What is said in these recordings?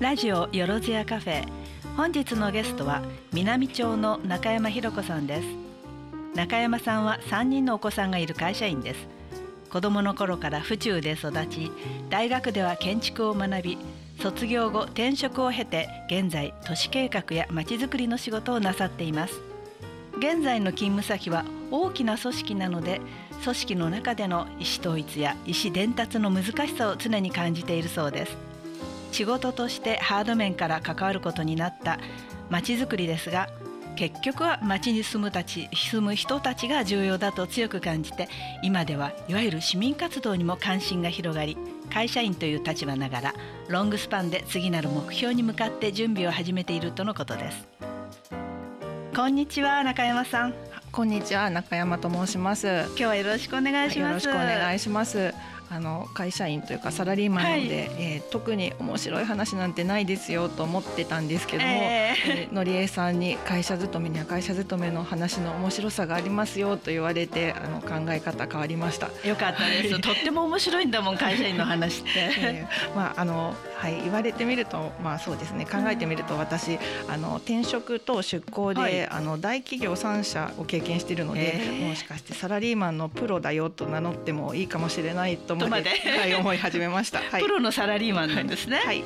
ラジオよろずやカフェ。本日のゲストは南町の中山ひ子さんです。中山さんは3人のお子さんがいる会社員です。子供の頃から府中で育ち大学では建築を学び卒業後転職を経て現在都市計画やまちづくりの仕事をなさっています。現在の勤務先は大きな組織なので組織の中での意思統一や意思伝達の難しさを常に感じているそうです。仕事としてハード面から関わることになったまちづくりですが結局は町に住むたち住む人たちが重要だと強く感じて今ではいわゆる市民活動にも関心が広がり会社員という立場ながらロングスパンで次なる目標に向かって準備を始めているとのことです。こんにちは中山さん。こんにちは中山と申します。今日はよろしくお願いします、よろしくお願いしますあの会社員というかサラリーマンなので、はい、えー、特に面白い話なんてないですよと思ってたんですけども、えー、えー、のりえさんに会社勤めには会社勤めの話の面白さがありますよと言われてあの考え方変わりました。よかったです。とっても面白いんだもん会社員の話って。えー、まああのはい言われてみるとまあそうですね考えてみると私あの転職と出向で、はい、あの大企業3社を経験しているので、もしかしてサラリーマンのプロだよと名乗ってもいいかもしれないとまではい、思い始めました、はい、プロのサラリーマンなんですね、はい、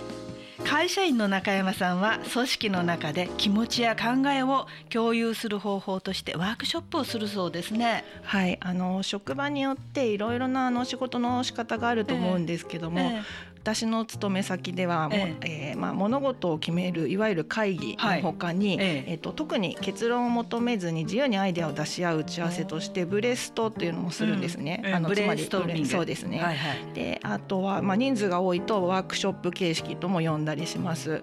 会社員の中山さんは組織の中で気持ちや考えを共有する方法としてワークショップをするそうですね。はい、あの職場によっていろいろなあの仕事の仕方があると思うんですけども、えーえ。ー、私の勤め先では、ええ。ー、まあ、物事を決めるいわゆる会議のほかに、はい、えー、と特に結論を求めずに自由にアイデアを出し合う打ち合わせとしてブレストっていうのもするんですね。うん、あのブレストそうですね。はいはい、であとは、まあ、人数が多いとワークショップ形式とも呼んだりします。は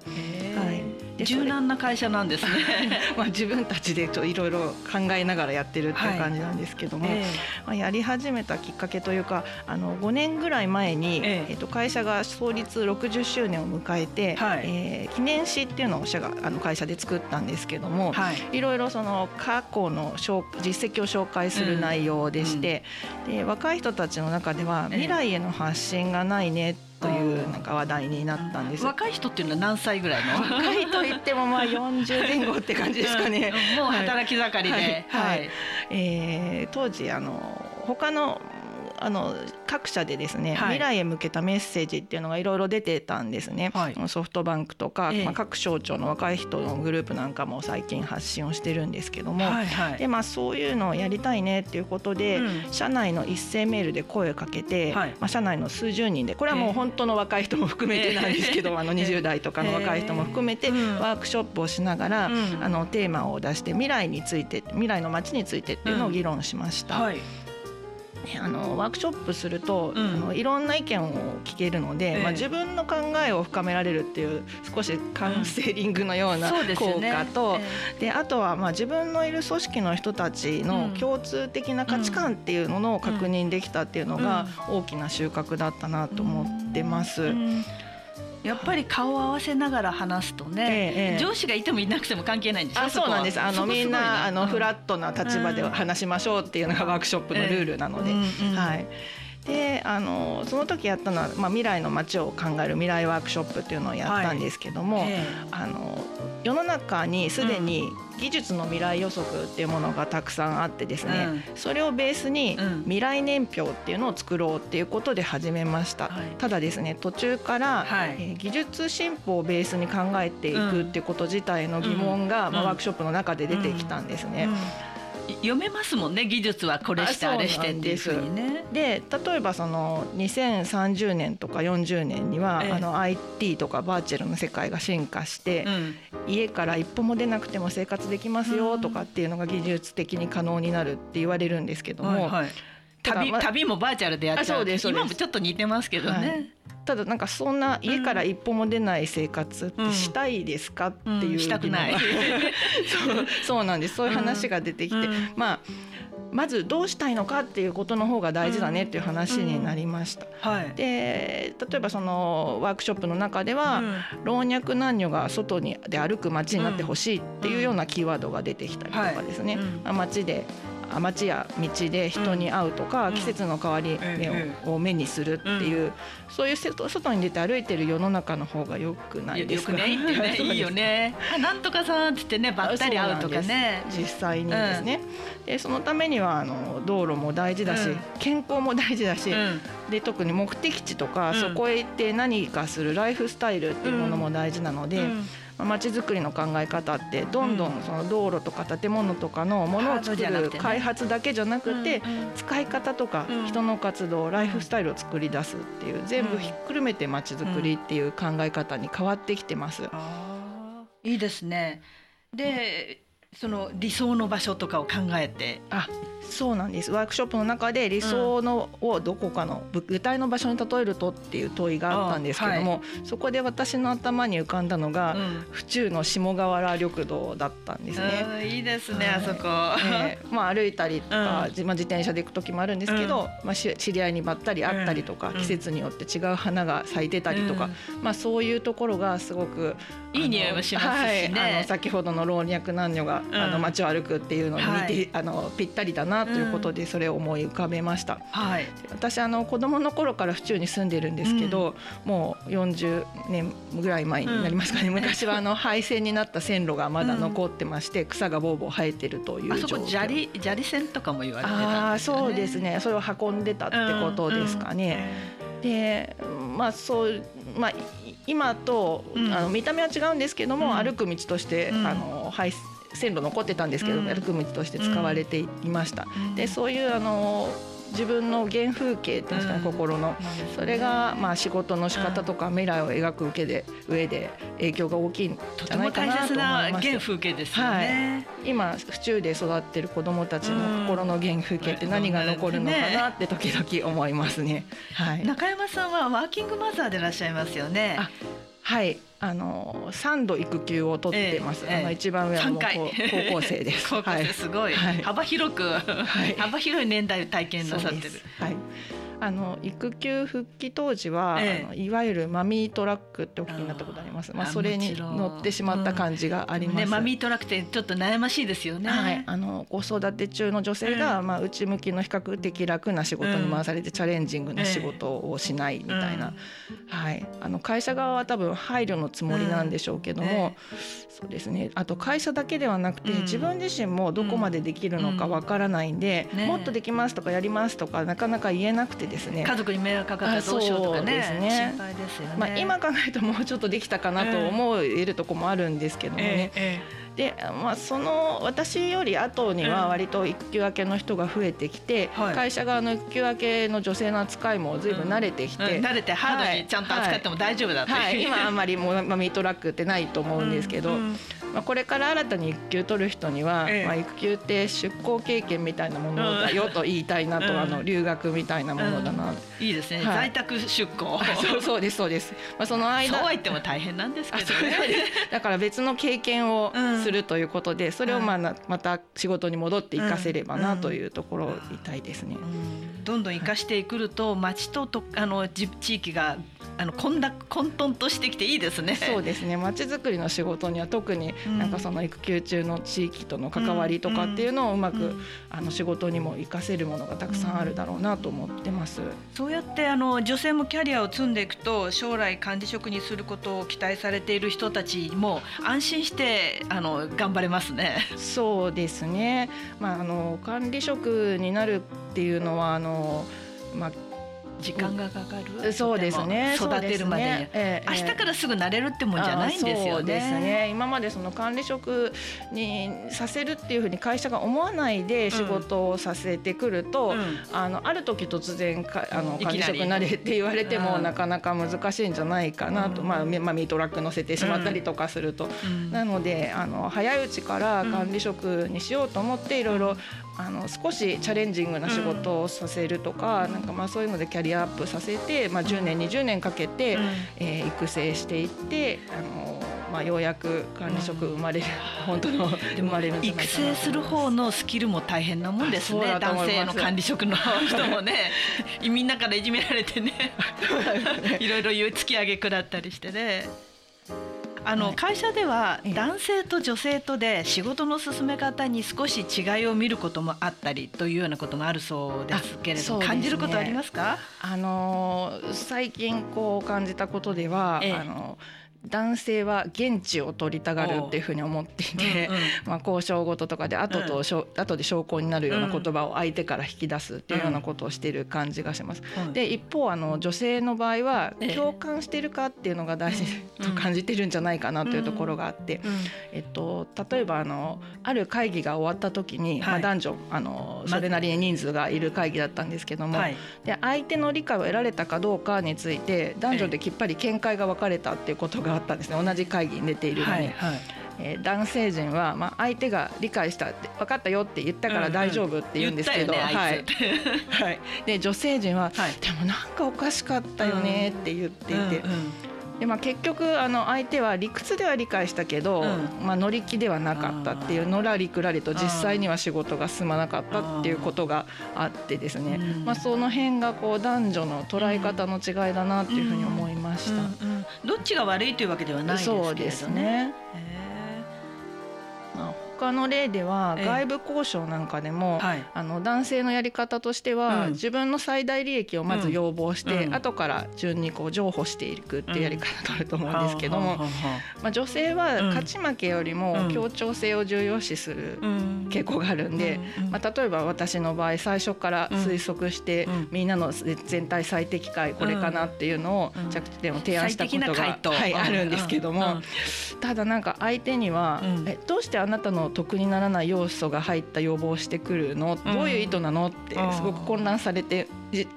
い柔軟な会社なんですね。まあ自分たちでいろいろ考えながらやってるっていう感じなんですけども、はいえ。ー、まあ、やり始めたきっかけというかあの5年ぐらい前に、えー、えーと会社が創立60周年を迎えて、はい、えー、記念誌っていうのを社があの会社で作ったんですけども、はい、いろいろその過去の実績を紹介する内容でして、うんうん、で若い人たちの中では未来への発信がないねってというなんか話題になったんです。若い人っていうのは何歳ぐらいの？若いと言ってもまあ 40前後って感じですかね。もう働き盛りで、はい、はいはい、えー、当時あの他のあの各社でですね、はい、未来へ向けたメッセージっていうのがいろいろ出てたんですね、はい、ソフトバンクとか、えー、まあ、各省庁の若い人のグループなんかも最近発信をしてるんですけども、はいはい、でまあ、そういうのをやりたいねっていうことで、うん、社内の一斉メールで声をかけて、まあ、社内の数十人でこれはもう本当の若い人も含めてなんですけど、えー、あの20代とかの若い人も含めてワークショップをしながら、うん、あのテーマを出して未来について未来の街についてっていうのを議論しました。うんはいあのワークショップすると、うん、あのいろんな意見を聞けるので、えー、まあ、自分の考えを深められるっていう少しカウンセリングのような効果と、うんね。えー、であとはまあ自分のいる組織の人たちの共通的な価値観っていうのを確認できたっていうのが大きな収穫だったなと思ってます。うんやっぱり顔を合わせながら話すとね、ええ、上司がいてもいなくても関係ないんですあそうなんです。あのみんなあのフラットな立場で話しましょうっていうのがワークショップのルールなので、はい。であのその時やったのは、まあ、未来の街を考える未来ワークショップっていうのをやったんですけども、はい。えー、あの世の中にすでに技術の未来予測っていうものがたくさんあってですね、うん、それをベースに未来年表っていうのを作ろうっていうことで始めました、はい、ただですね途中から、はい、えー、技術進歩をベースに考えていくっていうこと自体の疑問が、まあ、ワークショップの中で出てきたんですね。うん読めますもんね技術はこれしてあれしてっていうふうにね。で例えばその2030年とか40年には、ええ、あの IT とかバーチャルの世界が進化して、うん、家から一歩も出なくても生活できますよとかっていうのが技術的に可能になるって言われるんですけども。はいはい。旅旅もバーチャルでやっちゃう。今もちょっと似てますけどね、はい、ただなんかそんな家から一歩も出ない生活ってしたいですか、っていう、うん、したくない。そうそうなんです。そういう話が出てきて、うん、まあまずどうしたいのかっていうことの方が大事だねっていう話になりました。うん。はい、で例えばそのワークショップの中では、老若男女が外にで歩く街になってほしいっていうようなキーワードが出てきたりとかですね、まあ、街であ、街や道で人に会うとか、季節の変わり目を目にするっていう、そういう外に出て歩いてる世の中の方がよくないですか？よくねいいよね。なんとかさんってってねばったり会うとかね。実際にですね。でそのためにはあの道路も大事だし、健康も大事だし、で特に目的地とか、そこへ行って何かするライフスタイルっていうものも大事なので。まちづくりの考え方ってどんどんその道路とか建物とかのものを作る開発だけじゃなくて使い方とか人の活動ライフスタイルを作り出すっていう全部ひっくるめてまちづくりっていう考え方に変わってきてます。いいですね。でその理想の場所とかを考えて。あそうなんです。ワークショップの中で理想のをどこかの具体の場所に例えるとっていう問いがあったんですけども、はい、そこで私の頭に浮かんだのが、うん、府中の下河原緑道だったんですね。いいですね、はい、あそこ、えー、まあ、歩いたりとか、うん、まあ、自転車で行く時もあるんですけど、うん、まあ、知り合いにばったり会ったりとか、季節によって違う花が咲いてたりとか、まあ、そういうところがすごくいい匂いもしますしね、はい、あの先ほどの老若男女が、あの街を歩くっていうのに似て、あのぴったりだなということでそれを思い浮かべました。はい、私あの子供の頃から府中に住んでるんですけど、うん、もう40年ぐらい前になりますかね、うん、昔はあの 廃線になった線路がまだ残ってまして、草がぼうぼう生えてるという状況。砂利砂利線とかも言われてたんですよね。あそうですね。それを運んでたってことですかね。でまあそうまあ今と、あの見た目は違うんですけども、歩く道として、あの廃線路残ってたんですけど、歩く道として使われていました。でそういうあの自分の原風景っていうんですかね、心の。それがまあ仕事の仕方とか未来を描く上で上で影響が大きいんじゃないかなと思います原風景ですよね、はい、今府中で育ってる子どもたちの心の原風景って何が残るのかなって時々思いますね。はい、中山さんはワーキングマザーでいらっしゃいますよね。はいあの三度育休を取ってます。ええ、あの一番上は高校生です。高校生すごい、はい、幅広く、はい、幅広い年代体験なさってる。はい。あの育休復帰当時は、ええ、あのいわゆるマミートラックってお聞きになったことあります。まあそれに乗ってしまった感じがあります。うんね、マミートラックってちょっと悩ましいですよね。はい。あの子育て中の女性が、え、まあ内向きの比較的楽な仕事に回されて、チャレンジングな仕事をしないみたいな、はい。あの会社側は多分配慮のつもりなんでしょうけども、そうですね。あと会社だけではなくて、自分自身もどこまでできるのかわからないんで、もっとできますとかやりますとかなかなか言えなくてですね。家族に迷惑かかったらどうしようとかねね。心配ですよね、まあ、今考えるともうちょっとできたかなと思えるとこもあるんですけどもね、えーえーで、まあ、その私より後には割と育休明けの人が増えてきて、うん、会社側の育休明けの女性の扱いもずいぶん慣れてきて、うん。うん、慣れてハードにちゃんと扱っても大丈夫だって、はい。はい、今あんまりもう、まあ、ミートラックってないと思うんですけど、まあ、これから新たに育休取る人には、ええ、まあ、育休って出向経験みたいなものだよと言いたいなと、うん、あの留学みたいなものだな、うん、いいですね、はい、在宅出向。そうそうですそうです、まあ、その間。そうは言っても大変なんですけどね。だから別の経験をするということで、それをまあまた仕事に戻って生かせればなというところを言いたいですね、どんどん生かしてくると町ととあの地域があの混濁混沌としてきていいですね。そうですね。町づくりの仕事には特になんかその育休中の地域との関わりとかっていうのをうまく、あの仕事にも活かせるものがたくさんあるだろうなと思ってます。そうやってあの女性もキャリアを積んでいくと将来管理職にすることを期待されている人たちも安心してあの頑張れますね。そうですね。まああの管理職になるっていうのはあのまあ時間がかかるそうですね。育てるまでに、ね。えー、明日からすぐなれるってもんじゃないんですよね。ですね。今までその管理職にさせるっていうふうに会社が思わないで仕事をさせてくると、うん、あのある時突然かあの管理職になれって言われても、なかなか難しいんじゃないかなと、うん、まあ、まあ、ミートラック乗せてしまったりとかすると、うん、なのであの早いうちから管理職にしようと思っていろいろあの少しチャレンジングな仕事をさせるとか、うん、なんかまあそういうのでキャリアアップさせて、まあ、10年20年かけて、うん、えー、育成していってあの、まあ、ようやく管理職生まれる、うん、本当の生まれる育成する方のスキルも大変なもんですね。男性の管理職の人もね。みんなからいじめられてね。いろいろ言う突き上げくだったりしてね。あの、はい、会社では男性と女性とで仕事の進め方に少し違いを見ることもあったりというようなこともあるそうですけれども、ね、感じることありますか？あの最近こう感じたことでは、ええ、あの。男性は現地を取りたがるっていうふうに思っていて、うんうん、まあ、交渉事とかで後と、うん、後で証拠になるような言葉を相手から引き出すっていうようなことをしている感じがします。うん、で一方あの女性の場合は共感してるかっていうのが大事と感じてるんじゃないかなというところがあって、えっと、例えばあのある会議が終わった時に、はい、まあ、男女あのそれなりに人数がいる会議だったんですけども、はい、で相手の理解を得られたかどうかについて男女できっぱり見解が分かれたっていうことががあったんですね。同じ会議に出ているのに。はいはい。えー、男性陣は、まあ、相手が理解したって分かったよって言ったから大丈夫って言うんですけど、はい、はい、で女性陣は、はい、でもなんかおかしかったよねって言っていて、うんうん。うんでまあ、結局あの相手は理屈では理解したけど、うん、まあ、乗り気ではなかったっていうのらりくらりと実際には仕事が進まなかったっていうことがあってですね、まあ、その辺がこう男女の捉え方の違いだなっていうふうに思いました。どっちが悪いというわけではないですけどね。そうですね他の例では外部交渉なんかでも、はい、あの男性のやり方としては、うん、自分の最大利益をまず要望して、うん、後から順にこう譲歩していくっていうやり方があると思うんですけども、まあ、女性は勝ち負けよりも協調性を重要視する傾向があるんで、まあ、例えば私の場合最初から推測して、みんなの全体最適解これかなっていうのを着地点を提案したことが、はい、あるんですけども、ただなんか相手には、えどうしてあなたの得にならない要素が入った要望をしてくるの。どういう意図なの？ってすごく混乱されて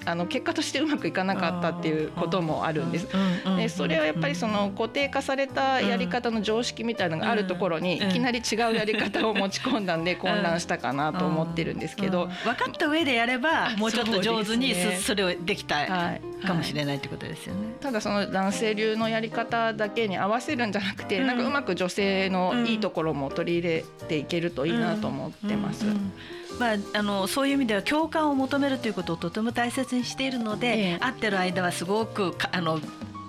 あの結果としてうまくいかなかったっていうこともあるんです。でそれはやっぱりその固定化されたやり方の常識みたいなのがあるところにいきなり違うやり方を持ち込んだんで混乱したかなと思ってるんですけど、分かった上でやればもうちょっと上手にそれをできたかもしれないってことですよね。ただその男性流のやり方だけに合わせるんじゃなくて、なんかうまく女性のいいところも取り入れていけるといいなと思ってます。まあ、あのそういう意味では共感を求めるということをとても大切にしているので、ええ、会ってる間はすごくあの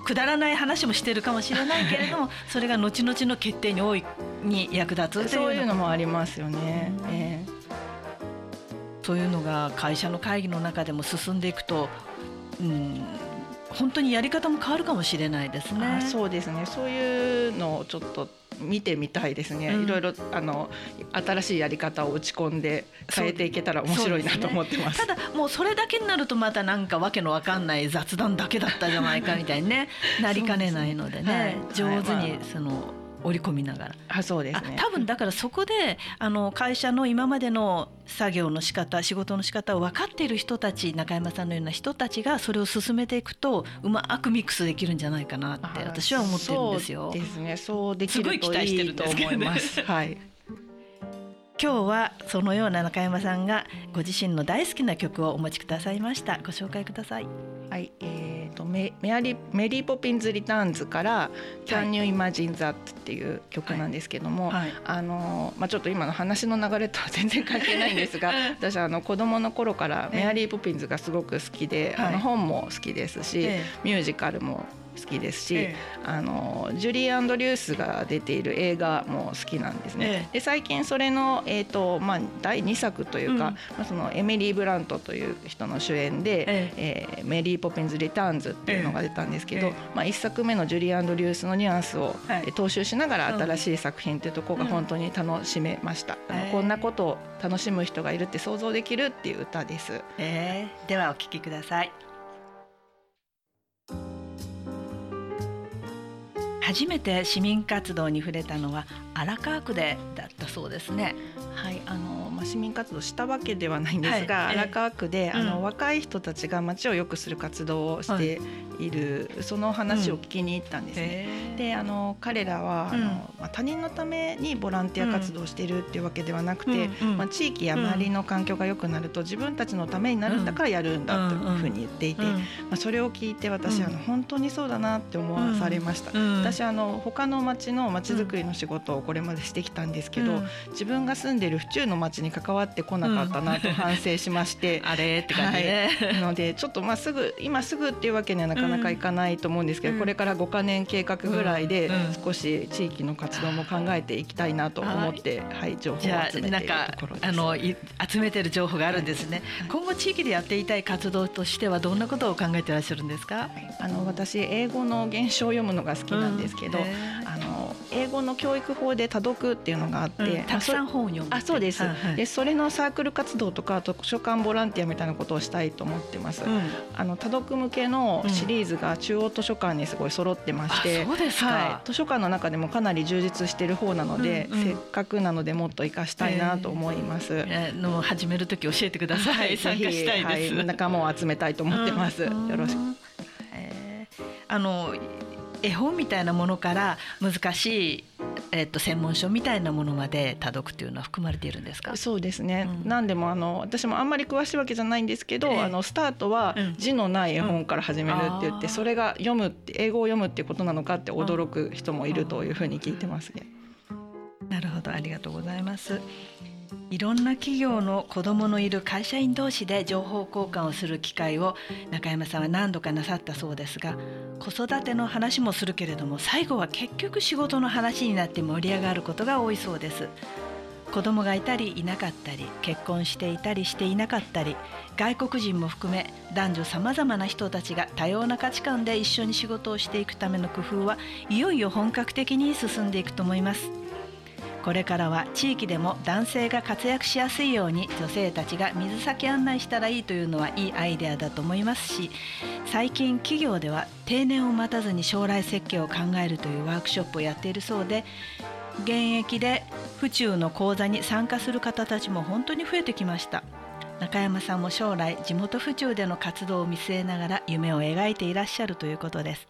くだらない話もしてるかもしれないけれども それが後々の決定に大いに役立つそういうのもありますよね。うん、えー、そういうのが会社の会議の中でも進んでいくと、うん、本当にやり方も変わるかもしれないですね。そうですねそういうのをちょっと見てみたいですね、うん、いろいろあの新しいやり方を打ち込んで変えていけたら面白いなと思ってます、ね、ただもうそれだけになるとまたなんかわけのわかんない雑談だけだったじゃないかみたいにね なりかねないのでね、はい、上手にその、はい織り込みながら。あそうですね。多分だからそこであの会社の今までの作業の仕方仕事の仕方を分かっている人たち中山さんのような人たちがそれを進めていくとうまくミックスできるんじゃないかなって私は思ってるんですよ。そうですね。そうできるといいと思います。はい。今日はそのような中山さんがご自身の大好きな曲をお持ちくださいましたご紹介くださいはい、えーと、メメアリメリー・ポピンズ・リターンズから「Can You Imagine That」っていう曲なんですけども、はい。はい、あのまあ、ちょっと今の話の流れとは全然関係ないんですが 私あの子供の頃からメアリー・ポピンズがすごく好きで、あの本も好きですし、ミュージカルも好きですし、ええ、あのジュリー・アンドリュースが出ている映画も好きなんですね。え、で最近それの、えーとまあ、第2作というか、うん、まあ、そのエミリー・ブラントという人の主演で「ええ。ー、メリー・ポピンズ・リターンズ」っていうのが出たんですけど、まあ、1作目のジュリー・アンドリュースのニュアンスを、はい、踏襲しながら新しい作品っていうところが本当に楽しめました。うん、こんなことを楽しむ人がいるって想像できるっていう歌です。えー、ではお聴きください。初めて市民活動に触れたのは荒川区でだったそうですね。はいあのまあ、市民活動したわけではないんですが、はい、荒川区で、あの、うん、若い人たちが街を良くする活動をしている、はい、その話を聞きに行ったんですね。うん、であの彼らは、あのまあ、他人のためにボランティア活動をしているっていうわけではなくて、まあ、地域や周りの環境が良くなると自分たちのためになるんだからやるんだというふうに言っていて、まあ、それを聞いて私、あの本当にそうだなって思わされました。私私あの他の町の町づくりの仕事をこれまでしてきたんですけど、自分が住んでる府中の町に関わってこなかったなと反省しまして、あれって感じね、はい、のでちょっとまあすぐ今すぐっていうわけにはなかなかいかないと思うんですけど、これから5か年計画ぐらいで少し地域の活動も考えていきたいなと思って、はい、情報を集めているところです。あの集めてる情報があるんですね、はい、今後地域でやっていたい活動としてはどんなことを考えていらっしゃるんですか、あの私英語の原書を読むのが好きなんですけど、うん、あの英語の教育法で多読っていうのがあって、うん、たくさん本を読むあそうです、でそれのサークル活動とか図書館ボランティアみたいなことをしたいと思ってます、うん、あの多読向けのシリーズが中央図書館にすごい揃ってまして、そうですはい、図書館の中でもかなり充実している方なので、せっかくなのでもっと生かしたいなと思います、えー、の始める時教えてください、はい、参加したいです、はい、仲間を集めたいと思ってます、よろしく、えー、あの絵本みたいなものから難しいえっと、専門書みたいなものまで多読というのは含まれているんですか？そうですね、うん、何でもあの私もあんまり詳しいわけじゃないんですけど、えー、あのスタートは字のない絵本から始めるって言って、うん、それが読むって英語を読むっていうことなのかって驚く人もいるというふうに聞いてますね。なるほど。ありがとうございます。いろんな企業の子どものいる会社員同士で情報交換をする機会を中山さんは何度かなさったそうですが子育ての話もするけれども最後は結局仕事の話になって盛り上がることが多いそうです。子供がいたりいなかったり結婚していたりしていなかったり外国人も含め男女さまざまな人たちが多様な価値観で一緒に仕事をしていくための工夫はいよいよ本格的に進んでいくと思います。これからは地域でも男性が活躍しやすいように女性たちが水先案内したらいいというのはいいアイデアだと思いますし最近企業では定年を待たずに将来設計を考えるというワークショップをやっているそうで現役で府中の講座に参加する方たちも本当に増えてきました。中山さんも将来地元府中での活動を見据えながら夢を描いていらっしゃるということです。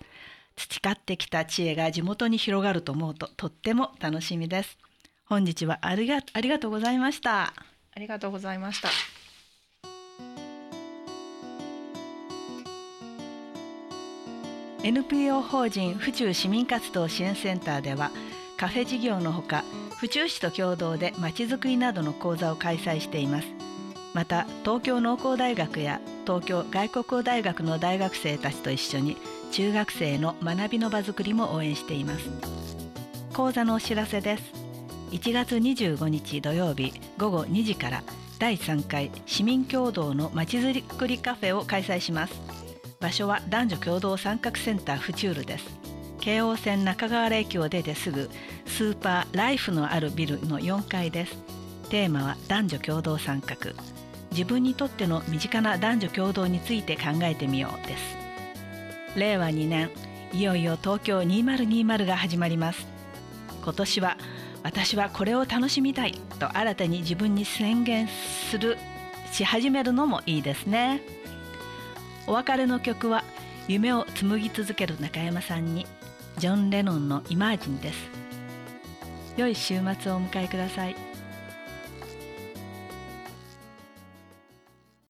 培ってきた知恵が地元に広がると思うととっても楽しみです。本日はありがありがとうございました。ありがとうございました。NPO 法人府中市民活動支援センターではカフェ事業のほか府中市と共同でまちづくりなどの講座を開催しています。また東京農工大学や東京外国語大学の大学生たちと一緒に中学生の学びの場づくりも応援しています。講座のお知らせです1月25日土曜日午後2時から第3回市民共同のまちづくりカフェを開催します。場所は男女共同参画センターフチュールです。京王線中川原駅を出てすぐスーパーライフのあるビルの4階です。テーマは男女共同参画。自分にとっての身近な男女共同について考えてみようです。令和2年いよいよ東京2020が始まります。今年は私はこれを楽しみたい。と新たに自分に宣言するし始めるのもいいですね。お別れの曲は夢を紡ぎ続ける中山さんにジョン・レノンのイマージンです。良い週末をお迎えください。